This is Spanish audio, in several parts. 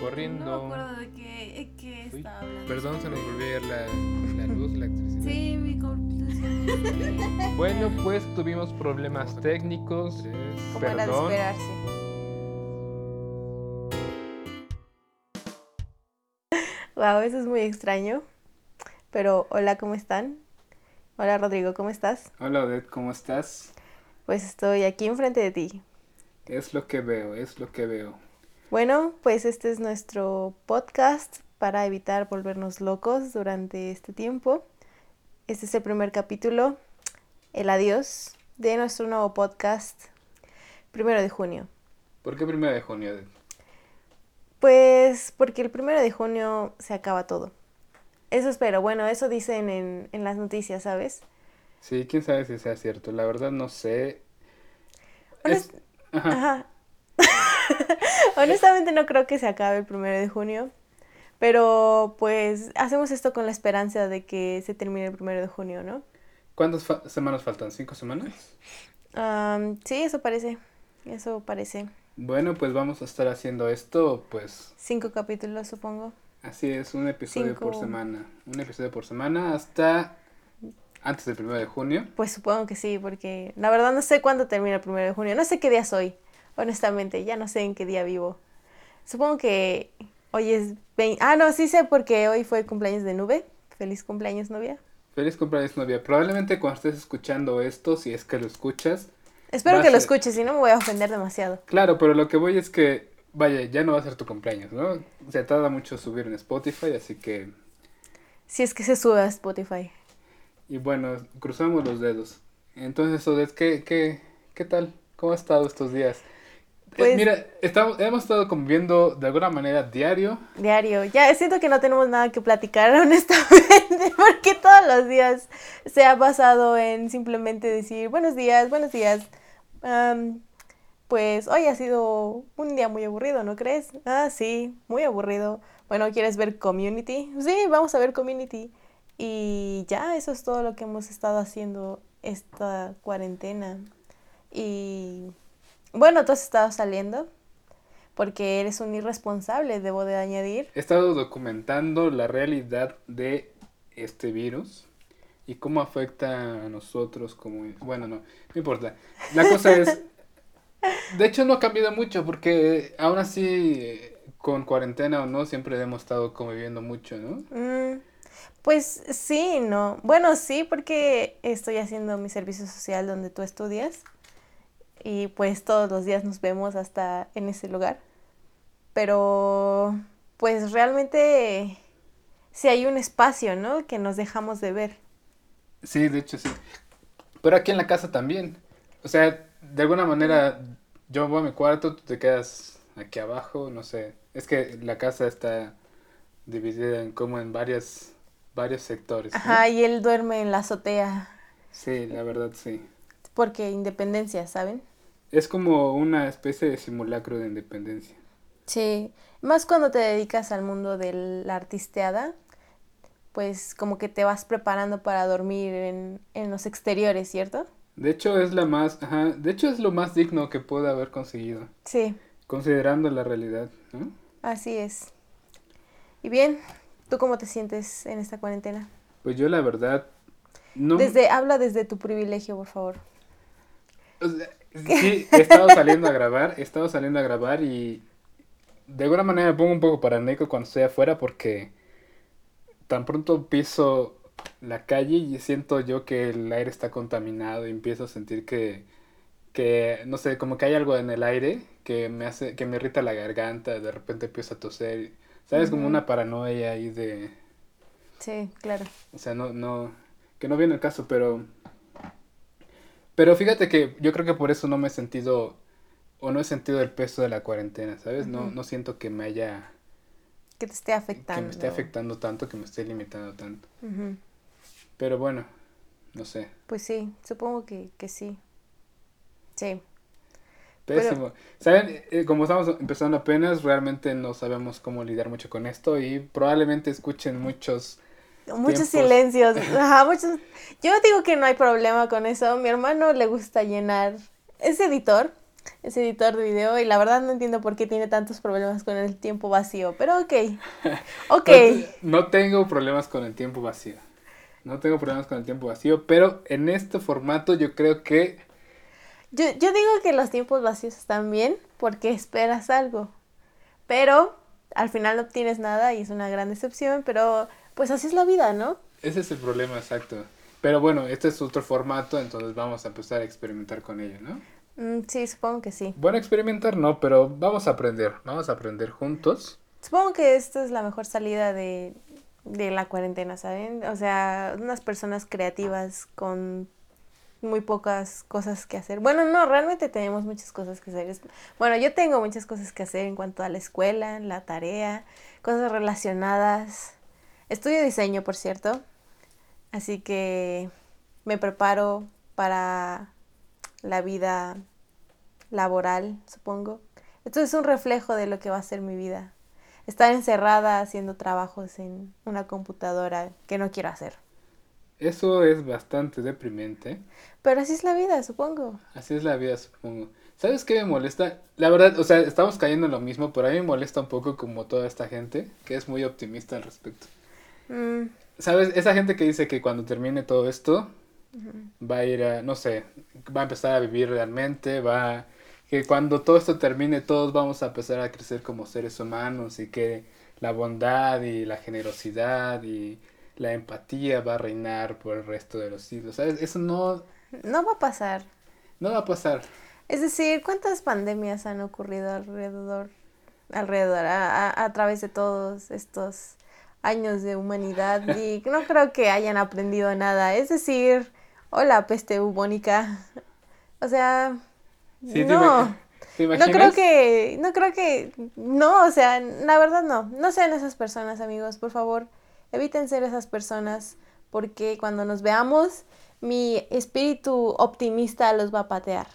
corriendo. No me acuerdo de qué, qué estaba hablando. Perdón, se nos volvió a ir la, la luz, la electricidad. Sí, mi computación. este, Bueno, pues tuvimos problemas técnicos. Como era de Perdón. esperarse. Wow, eso es muy extraño. Pero hola, ¿cómo están? Hola Rodrigo, ¿cómo estás? Hola Odette, ¿cómo estás? Pues estoy aquí enfrente de ti. Es lo que veo, es lo que veo. Bueno, pues este es nuestro podcast para evitar volvernos locos durante este tiempo. Este es el primer capítulo, el adiós de nuestro nuevo podcast, primero de junio. ¿Por qué primero de junio? Pues porque el primero de junio se acaba todo. Eso espero. Bueno, eso dicen en, en las noticias, ¿sabes? Sí, quién sabe si sea cierto. La verdad no sé. Es- Ajá. Ajá. Honestamente no creo que se acabe el primero de junio. Pero pues hacemos esto con la esperanza de que se termine el primero de junio, ¿no? ¿Cuántas fa- semanas faltan? ¿Cinco semanas? Am, sí, eso parece. Eso parece. Bueno, pues vamos a estar haciendo esto, pues Cinco capítulos, supongo. así es, un episodio por semana. Un episodio por semana hasta antes del primero de junio. Pues supongo que sí, porque la verdad no sé cuándo termina el primero de junio. No sé qué día soy, honestamente. Ya no sé en qué día vivo. Supongo que hoy es 20... Ah, no, sí sé porque hoy fue el cumpleaños de Nube. Feliz cumpleaños, novia. Feliz cumpleaños, novia. Probablemente cuando estés escuchando esto, si es que lo escuchas. Espero que lo escuches, si no me voy a ofender demasiado. Claro, pero lo que voy es que, vaya, ya no va a ser tu cumpleaños, ¿no? Se tarda mucho subir en Spotify, así que Si es que se sube a Spotify. Y bueno, cruzamos los dedos. Entonces, Odette, ¿qué, qué, qué tal? ¿Cómo ha estado estos días? Eh, Pues- mira, estamos, hemos estado conviviendo de alguna manera diario. Diario. Ya siento que no tenemos nada que platicar, honestamente, porque todos los días se ha basado en simplemente decir buenos días, buenos días. Am, pues hoy ha sido un día muy aburrido, ¿no crees? Ah, sí, muy aburrido. Bueno, ¿quieres ver Community? Sí, vamos a ver Community. Y ya, eso es todo lo que hemos estado haciendo esta cuarentena. Y bueno, tú has estado saliendo porque eres un irresponsable, debo de añadir. He estado documentando la realidad de este virus y cómo afecta a nosotros como... Bueno, no, no importa. La cosa es... De hecho, no ha cambiado mucho porque aún así, con cuarentena o no, siempre hemos estado conviviendo mucho, ¿no? Mm, pues sí, no. Bueno, sí, porque estoy haciendo mi servicio social donde tú estudias y pues todos los días nos vemos hasta en ese lugar. Pero pues realmente sí hay un espacio, ¿no? Que nos dejamos de ver. Sí, de hecho sí. Pero aquí en la casa también. O sea, de alguna manera yo voy a mi cuarto, tú te quedas aquí abajo, no sé. Es que la casa está dividida en como en varias varios sectores. ¿no? Ajá, y él duerme en la azotea Sí, la verdad sí. porque independencia, ¿saben? Es como una especie de simulacro de independencia. Sí, más cuando te dedicas al mundo de la artisteada, pues como que te vas preparando para dormir en, en los exteriores, ¿cierto? De hecho es la más, ajá, de hecho es lo más digno que puede haber conseguido, Sí, considerando la realidad, ¿no? así es. Y bien, ¿tú cómo te sientes en esta cuarentena? Pues yo la verdad no Desde, habla desde tu privilegio, por favor. O sea, sí, he estado saliendo a grabar, he estado saliendo a grabar y de alguna manera me pongo un poco paranoico cuando estoy afuera porque tan pronto piso la calle y siento yo que el aire está contaminado y empiezo a sentir que, que no sé, como que hay algo en el aire que me hace, que me irrita la garganta, de repente empiezo a toser, ¿sabes? Como una paranoia ahí de, Sí, claro. o sea, no, no, que no viene el caso, pero... Pero fíjate que yo creo que por eso no me he sentido, o no he sentido el peso de la cuarentena, ¿sabes? No, no siento que me haya, Que te esté afectando. que me esté afectando tanto, que me esté limitando tanto. Pero bueno, no sé, Pues sí, supongo que, que sí. Sí. Pero- pésimo. ¿Saben? Eh, como estamos empezando apenas, realmente no sabemos cómo lidiar mucho con esto y probablemente escuchen muchos... Muchos tiempos. silencios. Ajá, muchos. Yo digo que no hay problema con eso. Mi hermano le gusta llenar. Es editor. es editor de video y la verdad no entiendo por qué tiene tantos problemas con el tiempo vacío, pero ok. Ok. No, no tengo problemas con el tiempo vacío. No tengo problemas con el tiempo vacío, pero en este formato yo creo que Yo, yo digo que los tiempos vacíos están bien porque esperas algo, pero al final no obtienes nada y es una gran decepción, pero pues así es la vida, ¿no? ese es el problema exacto. Pero bueno, este es otro formato, entonces vamos a empezar a experimentar con ello, ¿no? Mm, sí, supongo que sí. Bueno, experimentar no, pero vamos a aprender, vamos a aprender juntos. Supongo que esta es la mejor salida de, de la cuarentena, ¿saben? O sea, unas personas creativas con muy pocas cosas que hacer. Bueno, no, realmente tenemos muchas cosas que hacer. Bueno, yo tengo muchas cosas que hacer en cuanto a la escuela, la tarea, cosas relacionadas. Estudio diseño, por cierto. Así que me preparo para la vida laboral, supongo. Esto es un reflejo de lo que va a ser mi vida. Estar encerrada haciendo trabajos en una computadora que no quiero hacer. Eso es bastante deprimente. Pero así es la vida, supongo. Así es la vida, supongo. ¿Sabes qué me molesta? La verdad, o sea, estamos cayendo en lo mismo, pero a mí me molesta un poco como toda esta gente que es muy optimista al respecto. Mm, ¿Sabes? Esa gente que dice que cuando termine todo esto va a ir a, no sé, va a empezar a vivir realmente, va que cuando todo esto termine todos vamos a empezar a crecer como seres humanos y que la bondad y la generosidad y la empatía va a reinar por el resto de los siglos. ¿Sabes? Eso no, no va a pasar. no va a pasar. Es decir, ¿cuántas pandemias han ocurrido alrededor, alrededor, a, a- a través de todos estos años de humanidad? Y no creo que hayan aprendido nada. Es decir, hola, peste bubónica. O sea, Sí, ¿te no. ima- ¿Te No creo que, no creo que, no, o sea, la verdad no, no sean esas personas, amigos, por favor, eviten ser esas personas, porque cuando nos veamos, mi espíritu optimista los va a patear,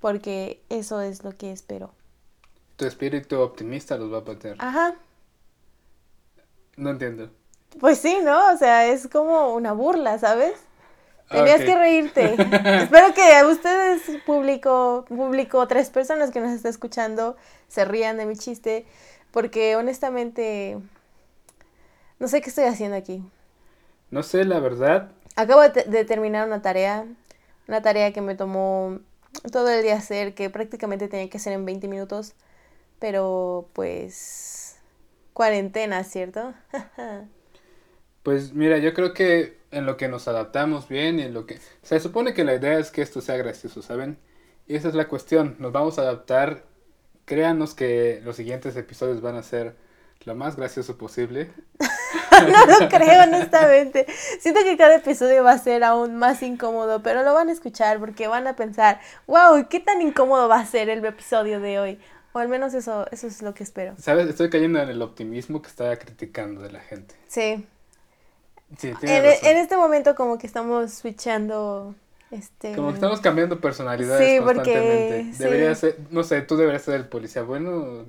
porque eso es lo que espero. Tu espíritu optimista los va a patear. Ajá, No entiendo. pues sí, ¿no? O sea, es como una burla, ¿sabes? Tenías que reírte. Espero que ustedes, público, público, tres personas que nos está escuchando, se rían de mi chiste, porque honestamente no sé qué estoy haciendo aquí. No sé, la verdad. Acabo de, de terminar una tarea, una tarea que me tomó todo el día hacer, que prácticamente tenía que hacer en 20 minutos, pero pues cuarentena, ¿cierto? Pues mira, yo creo que en lo que nos adaptamos bien y en lo que... Se supone que la idea es que esto sea gracioso, ¿saben? Y esa es la cuestión. Nos vamos a adaptar. Créanos que los siguientes episodios van a ser lo más gracioso posible. No lo creo, honestamente. Siento que cada episodio va a ser aún más incómodo, pero lo van a escuchar porque van a pensar, wow, ¿qué tan incómodo va a ser el episodio de hoy? O al menos eso, eso es lo que espero. ¿Sabes? Estoy cayendo en el optimismo que estaba criticando de la gente. Sí. Sí, En, e- razón. en este momento como que estamos switchando, este... Como que estamos cambiando personalidades Sí, porque- constantemente. sí. Debería ser, no sé, tú deberías ser el policía bueno.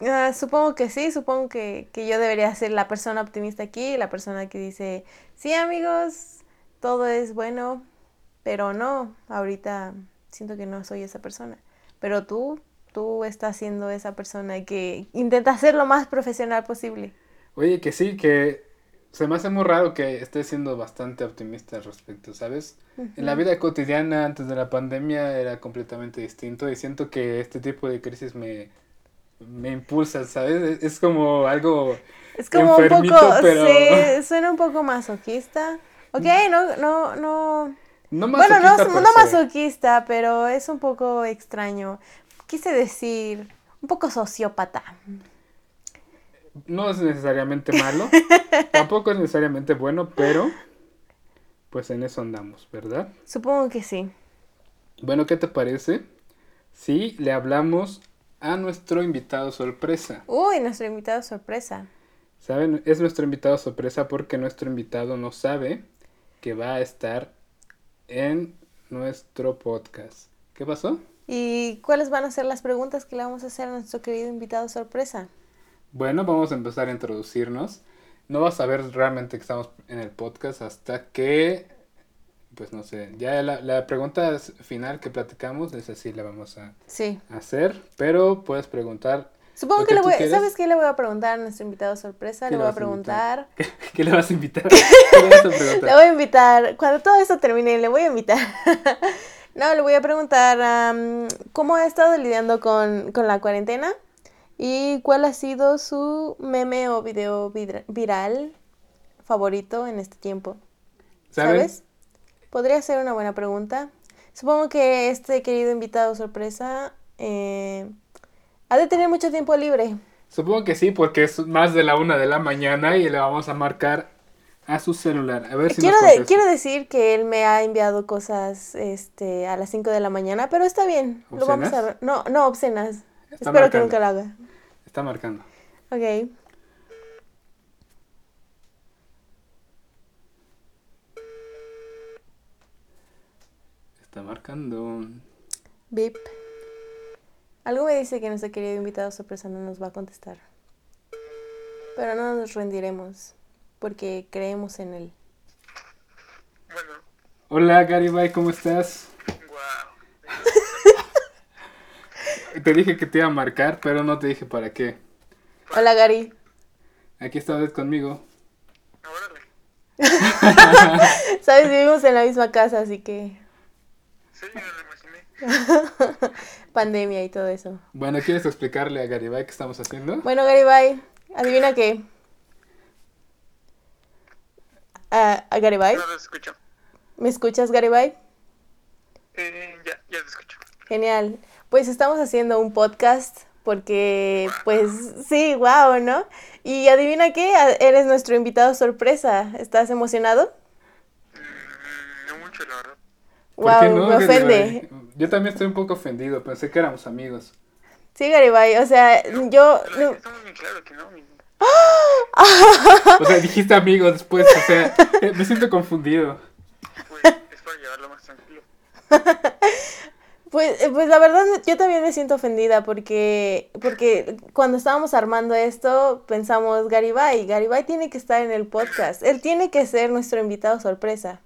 Ah, supongo que sí, supongo que, que yo debería ser la persona optimista aquí, la persona que dice, sí amigos, todo es bueno, pero no, ahorita siento que no soy esa persona. Pero tú, tú estás siendo esa persona que intenta ser lo más profesional posible. Oye, que sí, que se me hace muy raro que estés siendo bastante optimista al respecto, ¿sabes? En la vida cotidiana antes de la pandemia era completamente distinto y siento que este tipo de crisis me, me impulsa, ¿sabes? Es, es como algo... Es como un poco, pero- sí, suena un poco masoquista. Ok, no, no, no, No Bueno, no, no masoquista, pero es un poco extraño. Quise decir, un poco sociópata. No es necesariamente malo, tampoco es necesariamente bueno, pero pues en eso andamos, ¿verdad? Supongo que sí. Bueno, ¿qué te parece si le hablamos a nuestro invitado sorpresa? Uy, nuestro invitado sorpresa. ¿Saben? Es nuestro invitado sorpresa porque nuestro invitado no sabe que va a estar en nuestro podcast. ¿Qué pasó? ¿Y cuáles van a ser las preguntas que le vamos a hacer a nuestro querido invitado sorpresa? Bueno, vamos a empezar a introducirnos. No vas a ver realmente que estamos en el podcast hasta que pues no sé. Ya la, la pregunta final que platicamos, esa sí la vamos a Sí. hacer, pero puedes preguntar. Supongo que, que le voy, quieres. ¿sabes qué le voy a preguntar a nuestro invitado sorpresa? ¿Qué Le le voy a preguntar. ¿Qué le vas a invitar? ¿Qué le vas a Le preguntar? voy a invitar, cuando todo esto termine, le voy a invitar. No, le voy a preguntar cómo ha estado lidiando con, con la cuarentena y cuál ha sido su meme o video viral favorito en este tiempo. ¿Sabes? Podría ser una buena pregunta. Supongo que este querido invitado sorpresa eh, ha de tener mucho tiempo libre. Supongo que sí, porque es más de la una de la mañana y le vamos a marcar a su celular. A ver si quiero, nos de- contesta. quiero decir que él me ha enviado cosas este, a las 5 de la mañana, pero está bien. Lo vamos a... ¿Obscenas? No, no, obscenas. Está Espero que nunca lo haga. Está marcando. Ok. Está marcando. Beep. Algo me dice que nuestro querido invitado sorpresa no nos va a contestar. Pero no nos rendiremos, porque creemos en él. Bueno, Hola Garibay, ¿cómo estás? wow. Te dije que te iba a marcar, pero no te dije para qué. Hola Gary. Aquí estás conmigo. Órale. Sabes, vivimos en la misma casa, así que Sí, lo imaginé. pandemia y todo eso. Bueno, ¿quieres explicarle a Garibay qué estamos haciendo? Bueno, Garibay, adivina qué. Ah, ¿A Garibay? No lo escucho. ¿Me escuchas, Garibay? Eh, ya, ya te escucho. Genial. Pues estamos haciendo un podcast porque, pues, sí, wow, ¿no? Y adivina qué, A- eres nuestro invitado sorpresa. ¿Estás emocionado? Mm, no mucho, la verdad. ¿Por qué Wow, no, me ofende. Garibay? Yo también estoy un poco ofendido, pensé que éramos amigos. Sí, Garibay, o sea, yo... No- estamos bien claro que no. O sea, dijiste amigos después, o sea, eh, me siento confundido. Pues es para llevarlo más tranquilo. Pues, eh, pues la verdad yo también me siento ofendida porque, porque cuando estábamos armando esto pensamos Garibay, Garibay tiene que estar en el podcast, él tiene que ser nuestro invitado sorpresa.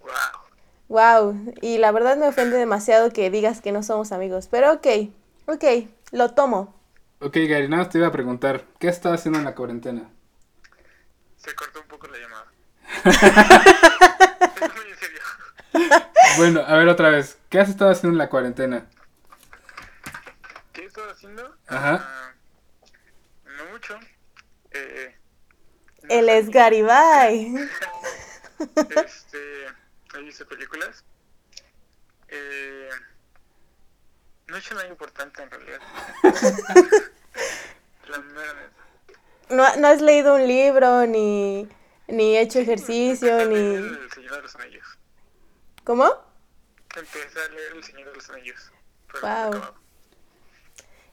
Wow. Wow, y la verdad me ofende demasiado que digas que no somos amigos, pero ok, ok, lo tomo. Ok, Gary, nada más te iba a preguntar, ¿qué estás haciendo en la cuarentena? Se cortó un poco la llamada. es muy en serio. Bueno, a ver otra vez, ¿qué has estado haciendo en la cuarentena? ¿Qué he estado haciendo? Ajá. Ah, no mucho. Eh, no Él sé. es Garibay. Este, he visto películas. Eh, no he hecho nada importante en realidad. La mera. No, no has leído un libro, ni, ni hecho ejercicio, Empecé a leer ni... El Señor de los Anillos. ¿Cómo? Empecé a leer El Señor de los Anillos. Pero Wow. no.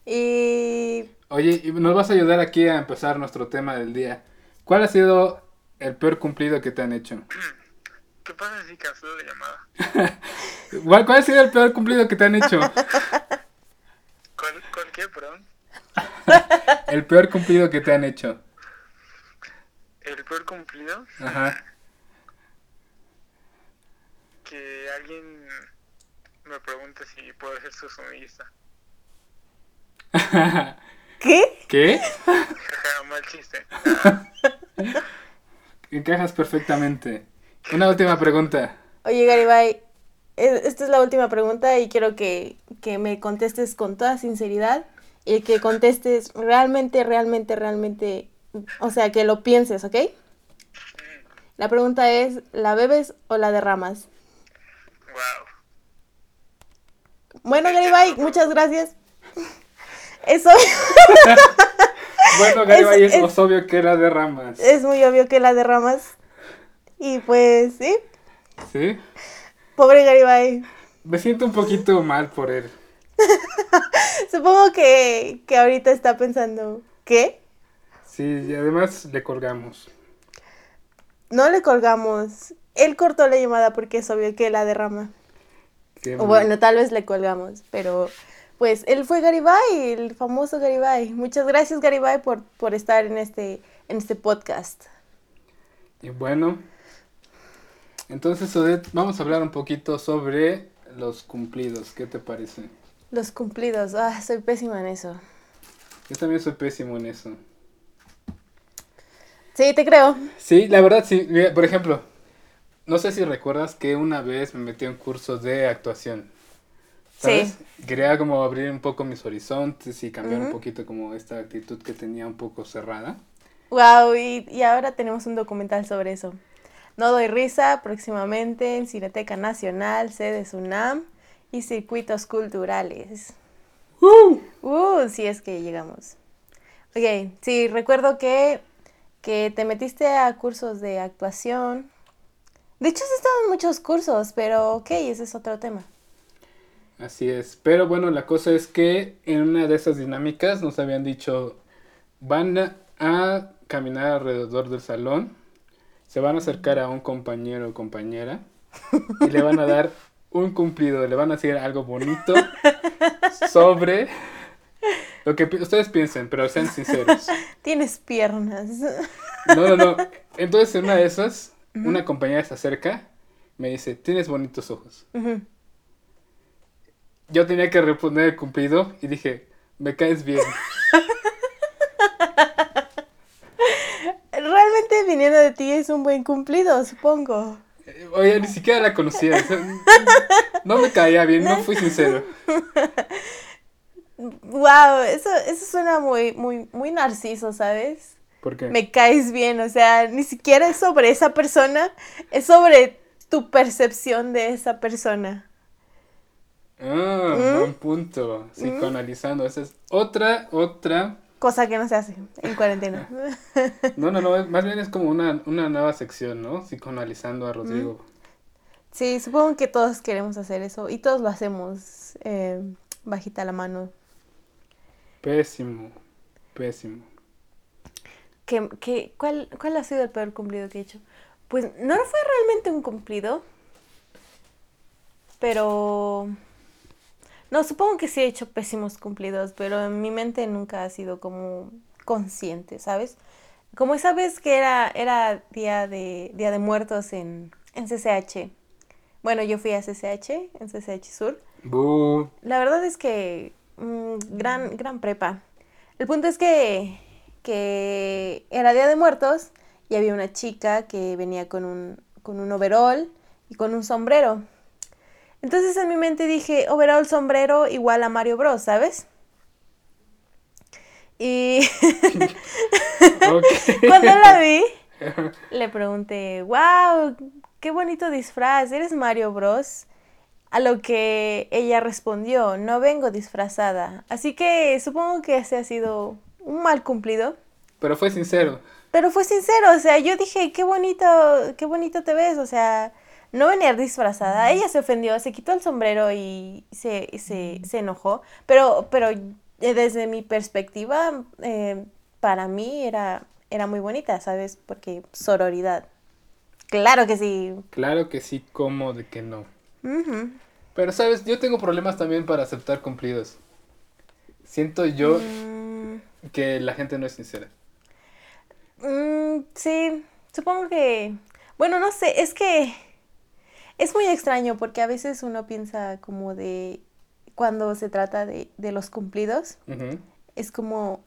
Y Oye, y nos vas a ayudar aquí a empezar nuestro tema del día. ¿Cuál ha sido el peor cumplido que te han hecho? ¿Qué pasa si cancelo la llamada? ¿Cuál, cuál ha sido el peor cumplido que te han hecho? ¿Cuál, cuál qué, perdón? El peor cumplido que te han hecho. El peor cumplido, Ajá. que alguien me pregunte si puedo ser su sumidista. ¿qué? ¿Qué? Mal chiste. Encajas perfectamente. Una última pregunta. Oye, Garibay, esta es la última pregunta y quiero que, que me contestes con toda sinceridad y que contestes realmente, realmente, realmente, o sea, que lo pienses, ¿ok? La pregunta es, ¿la bebes o la derramas? wow. Bueno, Garibay, muchas gracias. Eso Bueno, Garibay, es, Es- es- obvio que la derramas. es muy obvio que la derramas. Y pues, sí, ¿Sí? pobre Garibay. Me siento un poquito mal por él. Supongo que, que ahorita está pensando, ¿qué? Sí, y además le colgamos. No le colgamos. Él cortó la llamada porque es obvio que la derrama. Qué O bueno, tal vez le colgamos, pero pues él fue Garibay, el famoso Garibay. Muchas gracias Garibay por, por estar en este, en este podcast. Y bueno, Entonces, Odette, vamos a hablar un poquito sobre los cumplidos. ¿Qué te parece? Los cumplidos. Ah, soy pésima en eso. Yo también soy pésimo en eso. Sí, te creo. Sí, la verdad, sí. Por ejemplo, no sé si recuerdas que una vez me metí en cursos de actuación. ¿Sabes? Quería como abrir un poco mis horizontes y cambiar un poquito como esta actitud que tenía un poco cerrada. Wow, y, y ahora tenemos un documental sobre eso. No doy risa, próximamente en Cineteca Nacional, sede SUNAM y circuitos culturales. Uh, si es que llegamos. Ok, sí, recuerdo que, que te metiste a cursos de actuación. De hecho, has estado en muchos cursos, pero ok, ese es otro tema. Así es. Pero bueno, la cosa es que en una de esas dinámicas nos habían dicho, van a caminar alrededor del salón, se van a acercar a un compañero o compañera y le van a dar un cumplido, le van a decir algo bonito sobre lo que pi- ustedes piensen, pero sean sinceros. Tienes piernas. No, no, no. Entonces en una de esas, una compañera se acerca, me dice, tienes bonitos ojos. Yo tenía que responder el cumplido y dije, me caes bien. Viniendo de ti es un buen cumplido, supongo. Oye, ni siquiera la conocía. o sea, no me caía bien, no fui sincero. Wow, eso, eso suena muy, muy, muy narciso, ¿sabes? ¿Por qué? Me caes bien, o sea, ni siquiera es sobre esa persona, es sobre tu percepción de esa persona. Ah, ¿Mm? buen punto. Psicoanalizando. Esa es otra, otra. Cosa que no se hace en cuarentena. No, no, no. Más bien es como una, una nueva sección, ¿no? Psicoanalizando a Rodrigo. Sí, supongo que todos queremos hacer eso y todos lo hacemos eh, bajita la mano. Pésimo. Pésimo. ¿Qué, qué, cuál, ¿Cuál ha sido el peor cumplido que he hecho? Pues no fue realmente un cumplido, pero... No, supongo que sí he hecho pésimos cumplidos, pero en mi mente nunca ha sido como consciente, ¿sabes? Como esa vez que era, era día de, día de muertos en, en CCH. Bueno, yo fui a CCH, en CCH Sur. La verdad es que mm, gran, gran prepa. El punto es que, que era Día de Muertos y había una chica que venía con un, con un overall y con un sombrero. Entonces en mi mente dije, overall, sombrero igual a Mario Bros, ¿sabes? Y cuando la vi, le pregunté, wow, qué bonito disfraz, ¿eres Mario Bros? A lo que ella respondió, no vengo disfrazada. Así que supongo que ese ha sido un mal cumplido. Pero fue sincero. Pero fue sincero, o sea, yo dije, qué bonito, qué bonito te ves, o sea, no venía disfrazada. Ella se ofendió, se quitó el sombrero y se, se, se enojó. Pero, pero eh, desde mi perspectiva, eh, para mí era, era muy bonita, ¿sabes? Porque sororidad. Claro que sí. Claro que sí, como de que no. Pero, ¿sabes? Yo tengo problemas también para aceptar cumplidos. Siento yo Mm, que la gente no es sincera. mm, sí, supongo que, bueno, no sé, es que es muy extraño porque a veces uno piensa como de cuando se trata de, de los cumplidos, Ujú. es como,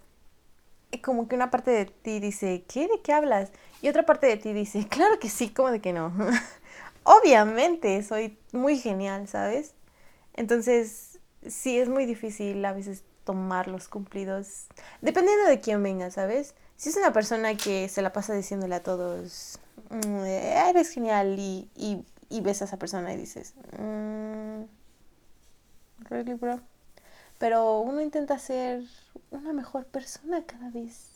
como que una parte de ti dice, ¿qué? ¿De qué hablas? Y otra parte de ti dice, claro que sí, ¿cómo de que no? Obviamente, soy muy genial, ¿sabes? Entonces, sí, es muy difícil a veces tomar los cumplidos, dependiendo de quién venga, ¿sabes? Si es una persona que se la pasa diciéndole a todos, "Mm, eh, eres genial, y, y, y ves a esa persona y dices, "Mm, really, bro? Pero uno intenta ser una mejor persona cada vez.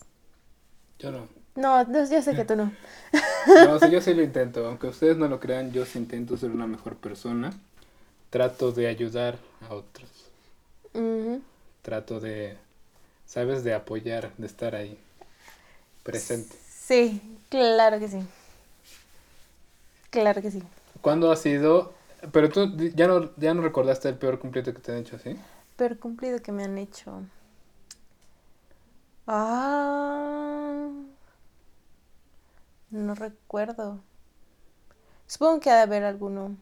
Yo no. No, no, yo sé que tú no. No, sí, yo sí lo intento. Aunque ustedes no lo crean, yo sí intento ser una mejor persona. Trato de ayudar a otros. Trato de, ¿sabes? De apoyar, de estar ahí. Presente. Sí, claro que sí. Claro que sí. ¿Cuándo ha sido? Pero tú ya no, ya no recordaste el peor cumplido que te han hecho, ¿sí? Pero cumplido que me han hecho. Ah. No recuerdo. Supongo que ha de haber alguno.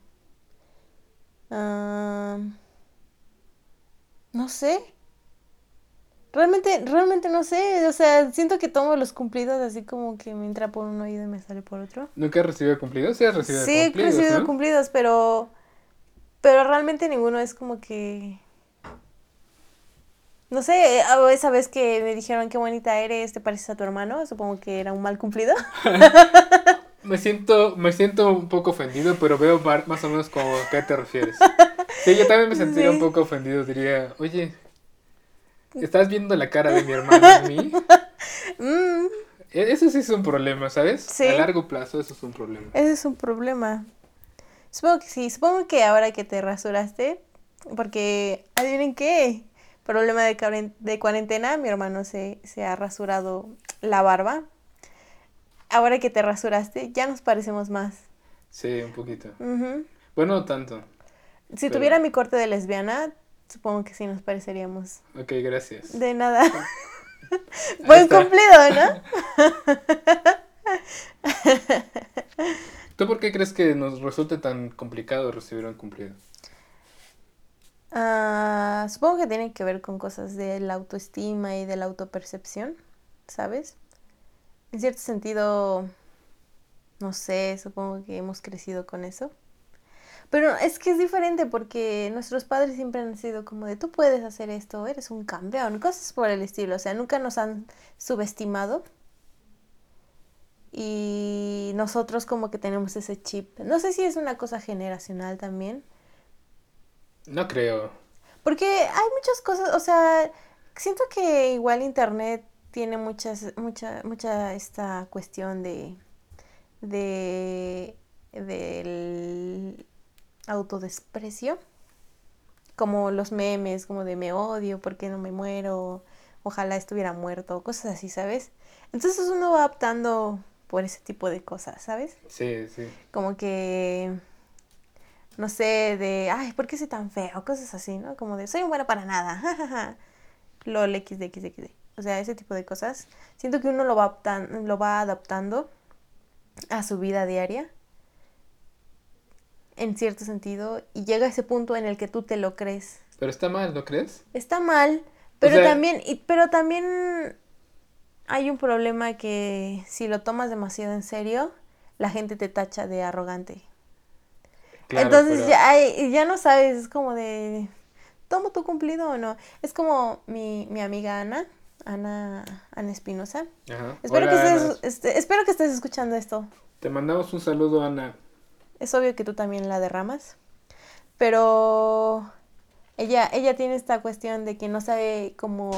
Ah, no sé. Realmente, realmente no sé. O sea, siento que tomo los cumplidos así como que me entra por un oído y me sale por otro. ¿Nunca has recibido cumplidos? Sí, has recibido Sí, he cumplidos, recibido ¿no? cumplidos, pero. Pero realmente ninguno es como que. No sé, esa vez que me dijeron qué bonita eres, te pareces a tu hermano, supongo que era un mal cumplido. Me siento, me siento un poco ofendido, pero veo más o menos como a qué te refieres. Sí, yo también me sentiría Sí. un poco ofendido. Diría, oye, ¿estás viendo la cara de mi hermano en mí? Mm, E- Eso sí es un problema, ¿sabes? Sí. A largo plazo eso es un problema. ese es un problema. Supongo que sí, supongo que ahora que te rasuraste, porque adivinen qué, problema de, cuaren- de cuarentena, mi hermano se, se ha rasurado la barba. Ahora que te rasuraste, ya nos parecemos más. Sí, un poquito. Bueno, no tanto. Si Pero- tuviera mi corte de lesbiana, supongo que sí nos pareceríamos. Ok, gracias. De nada. Buen cumplido, ¿no? ¿Tú por qué crees que nos resulte tan complicado recibir un cumplido? Ah, supongo que tiene que ver con cosas de la autoestima y de la autopercepción, ¿sabes? En cierto sentido, no sé, supongo que hemos crecido con eso. Pero es que es diferente porque nuestros padres siempre han sido como de tú puedes hacer esto, eres un campeón, cosas por el estilo. O sea, nunca nos han subestimado. Y nosotros como que tenemos ese chip. No sé si es una cosa generacional también. No creo. Porque hay muchas cosas, o sea, siento que igual internet tiene muchas, mucha, mucha esta cuestión de, de, del autodesprecio, como los memes, como de me odio, ¿por qué no me muero? Ojalá estuviera muerto, cosas así, ¿sabes? Entonces uno va optando por ese tipo de cosas, ¿sabes? Sí, sí. como que, no sé, de, ay, ¿por qué soy tan feo? Cosas así, ¿no? Como de, soy un bueno para nada. LOL, XD, XD, XD. O sea, ese tipo de cosas. Siento que uno lo va, lo va adaptando a su vida diaria, en cierto sentido, y llega a ese punto en el que tú te lo crees. Pero está mal, ¿no crees? Está mal, pero sea- también, y- pero también hay un problema que si lo tomas demasiado en serio, la gente te tacha de arrogante. Claro, Entonces pero- ya, hay- ya no sabes, es como de, ¿tomo tu cumplido o no? Es como mi, mi amiga Ana, Ana, Ana Espinosa. Ajá. Espero, Hola, que estés, Ana. este, espero que estés escuchando esto. Te mandamos un saludo, Ana. Es obvio que tú también la derramas, pero ella, ella tiene esta cuestión de que no sabe cómo,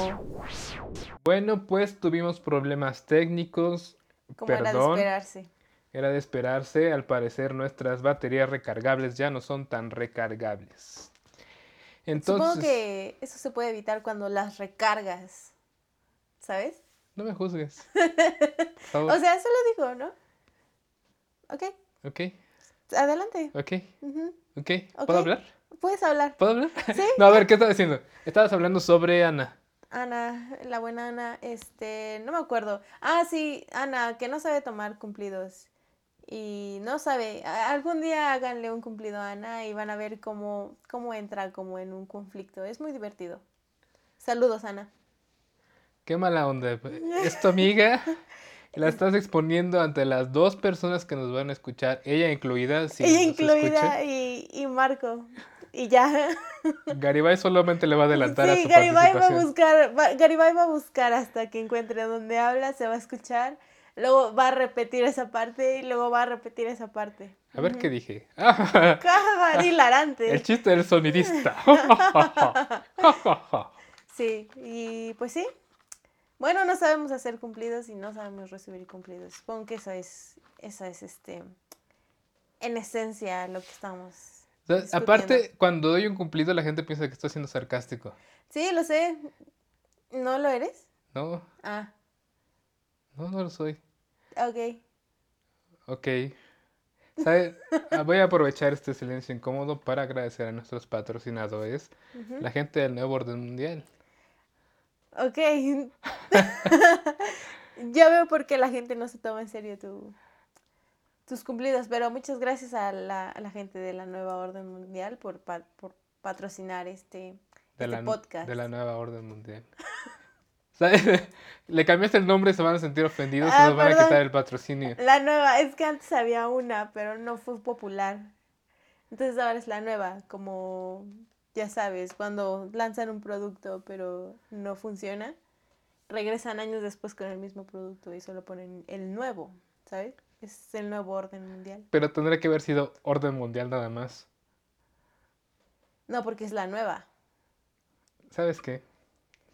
Bueno, pues tuvimos problemas técnicos. cómo era de Perdón. esperarse. Era de esperarse. Al parecer nuestras baterías recargables ya no son tan recargables. Entonces, Supongo que eso se puede evitar cuando las recargas, ¿sabes? no me juzgues. O sea, eso lo digo, ¿no? Ok, ok, adelante. ok, Ujú. ok. Ok. ¿Puedo hablar? Puedes hablar. ¿Puedo hablar? Sí. No, a ver, ¿qué estás diciendo? Estabas hablando sobre Ana. Ana, la buena Ana, este, no me acuerdo. Ah, sí, Ana, que no sabe tomar cumplidos. Y no sabe, algún día háganle un cumplido a Ana y van a ver cómo, cómo entra como en un conflicto. Es muy divertido. Saludos, Ana. Qué mala onda. Es tu amiga. La estás exponiendo ante las dos personas que nos van a escuchar. Ella incluida. Si Ella incluida y, y Marco. Y ya. Garibay solamente le va a adelantar a sí, su Garibay va a buscar, va- Garibay va a buscar hasta que encuentre donde habla, se va a escuchar. Luego va a repetir esa parte y luego va a repetir esa parte. A ver qué dije. Hilarante. El chiste del sonidista. Sí, y pues sí. Bueno, no sabemos hacer cumplidos y no sabemos recibir cumplidos. Supongo que esa es, esa es este, en esencia lo que estamos. O sea, discutiendo. aparte, cuando doy un cumplido, la gente piensa que estoy siendo sarcástico. Sí, lo sé. ¿No lo eres? No, Ah, no, no lo soy. ok. Ok. ¿Sabe? Voy a aprovechar este silencio incómodo para agradecer a nuestros patrocinadores, la gente del Nuevo Orden Mundial. Ok. ya veo por qué la gente no se toma en serio tu, tus cumplidos, pero muchas gracias a la, a la gente de la nueva orden mundial por, pa- por patrocinar este, De este la, podcast. de la nueva orden mundial. ¿Sabes? Le cambiaste el nombre, se van a sentir ofendidos y Ah, nos van a quitar el patrocinio. La nueva, es que antes había una, pero no fue popular. Entonces ahora es la nueva, como ya sabes, cuando lanzan un producto pero no funciona, regresan años después con el mismo producto y solo ponen el nuevo, ¿sabes? Es el nuevo orden mundial. Pero tendría que haber sido orden mundial nada más. No, porque es la nueva. ¿Sabes qué?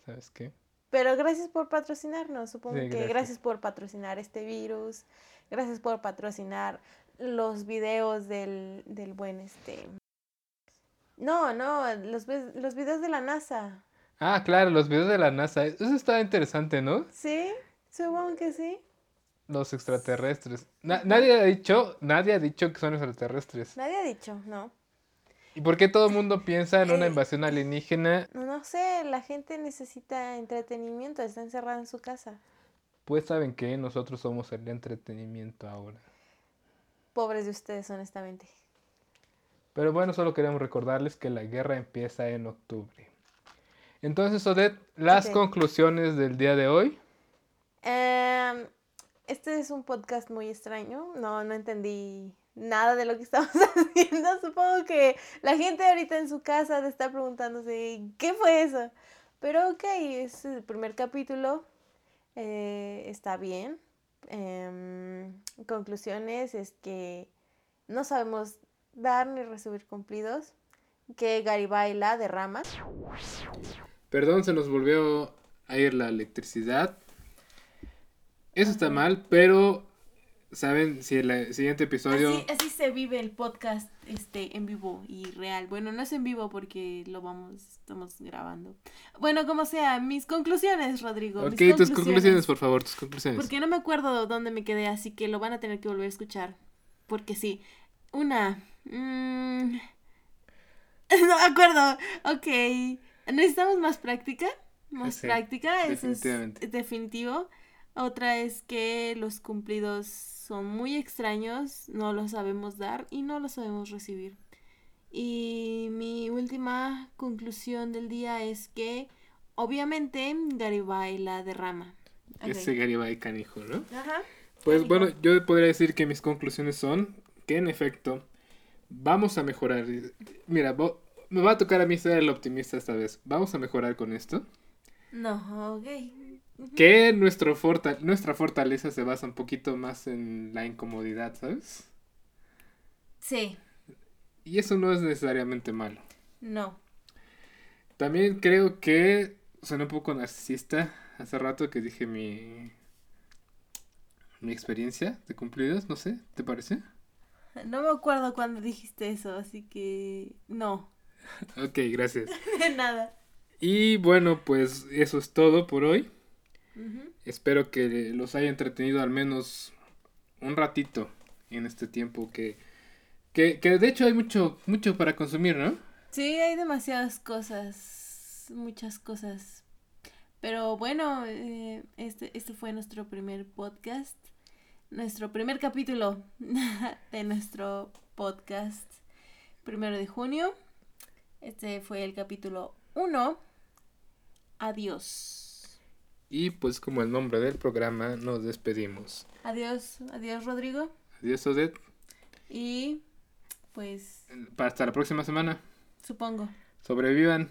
¿Sabes qué? Pero gracias por patrocinarnos, supongo Sí, que gracias. gracias por patrocinar este virus, gracias por patrocinar los videos del, del buen este... No, no, los, los videos de la NASA. Ah, claro, los videos de la NASA. Eso está interesante, ¿no? ¿Sí? Supongo que sí. Los extraterrestres. Na- nadie ha dicho, nadie ha dicho que son extraterrestres. Nadie ha dicho, no. ¿Y por qué todo el mundo piensa en una Eh. invasión alienígena? No, no sé, la gente necesita entretenimiento, está encerrada en su casa. Pues saben que nosotros somos el entretenimiento ahora. Pobres de ustedes, honestamente. Pero bueno, solo queremos recordarles que la guerra empieza en octubre. Entonces, Odette, las conclusiones del día de hoy. Em, este es un podcast muy extraño. No, no entendí nada de lo que estamos haciendo. Supongo que la gente ahorita en su casa estar preguntándose qué fue eso. Pero ok, es el primer capítulo. eh, está bien. Em, conclusiones es que no sabemos dar ni recibir cumplidos. Que Garibay la derrama. Perdón, se nos volvió a ir la electricidad. Eso está mal, pero saben si el siguiente episodio Así, así se vive el podcast este en vivo y real. Bueno, no es en vivo porque lo vamos, estamos grabando. Bueno, como sea, mis conclusiones, Rodrigo. Ok, mis tus conclusiones, por favor, tus conclusiones. Porque no me acuerdo dónde me quedé, así que lo van a tener que volver a escuchar. Porque sí. Una. Mm, no me acuerdo. Ok. Necesitamos más práctica. Más Sí, práctica. Eso es definitivo. Otra es que los cumplidos son muy extraños, no los sabemos dar y no los sabemos recibir. Y mi última conclusión del día es que obviamente Garibay la derrama. Ese Garibay canijo, ¿no? Ajá. Pues Canijo. bueno, yo podría decir que mis conclusiones son que en efecto vamos a mejorar. Mira, me va a tocar a mí ser el optimista esta vez. Vamos a mejorar con esto. No, ok. Que nuestro nuestra fortaleza se basa un poquito más en la incomodidad, ¿sabes? Sí, Y eso no es necesariamente malo. no. También creo que suena un poco narcisista hace rato que dije mi mi experiencia de cumplidos, no sé, ¿te parece? No me acuerdo cuando dijiste eso, así que no. Ok, gracias. De nada. Y bueno, pues eso es todo por hoy. Espero que los haya entretenido al menos un ratito en este tiempo que, que, que de hecho hay mucho, mucho para consumir, ¿no? Sí, hay demasiadas cosas, muchas cosas. Pero bueno, eh, este, este fue nuestro primer podcast, nuestro primer capítulo de nuestro podcast, primero de junio. Este fue el capítulo 1. Adiós. Y pues como el nombre del programa, nos despedimos. Adiós, adiós Rodrigo. Adiós, Odette. Y pues Hasta la próxima semana. supongo. Sobrevivan.